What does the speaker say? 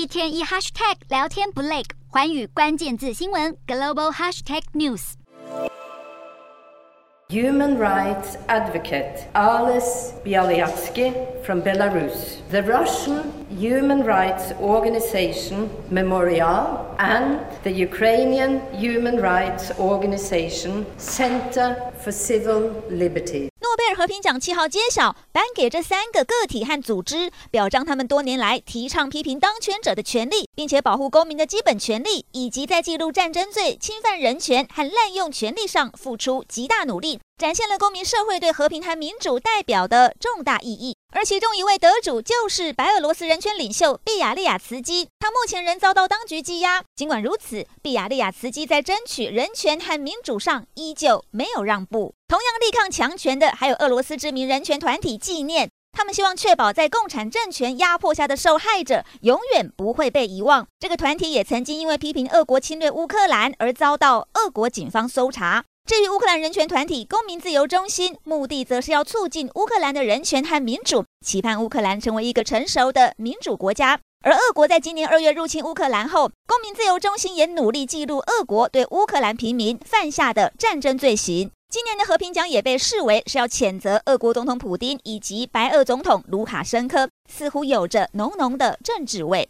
一天一 hashtag 聊天不累，寰宇关键字新闻 global hashtag news。Human rights advocate Ales Bialyatsky from Belarus, the Russian human rights organization Memorial and the Ukrainian human rights organization Center for Civil Liberties. 和平奖七号揭晓，颁给这三个个体和组织，表彰他们多年来提倡批评当权者的权利，并且保护公民的基本权利，以及在记录战争罪、侵犯人权和滥用权力上付出极大努力，展现了公民社会对和平和民主代表的重大意义。而其中一位得主就是白俄罗斯人权领袖毕亚利亚茨基，他目前仍遭到当局羁押。尽管如此，毕亚利亚茨基在争取人权和民主上依旧没有让步。同样力抗强权的还有俄罗斯知名人权团体纪念，他们希望确保在共产政权压迫下的受害者永远不会被遗忘。这个团体也曾经因为批评俄国侵略乌克兰而遭到俄国警方搜查。至于乌克兰人权团体公民自由中心，目的则是要促进乌克兰的人权和民主，期盼乌克兰成为一个成熟的民主国家。而俄国在今年二月入侵乌克兰后，公民自由中心也努力记录俄国对乌克兰平民犯下的战争罪行。今年的和平奖也被视为是要谴责俄国总统普丁以及白俄总统卢卡申科，似乎有着浓浓的政治味。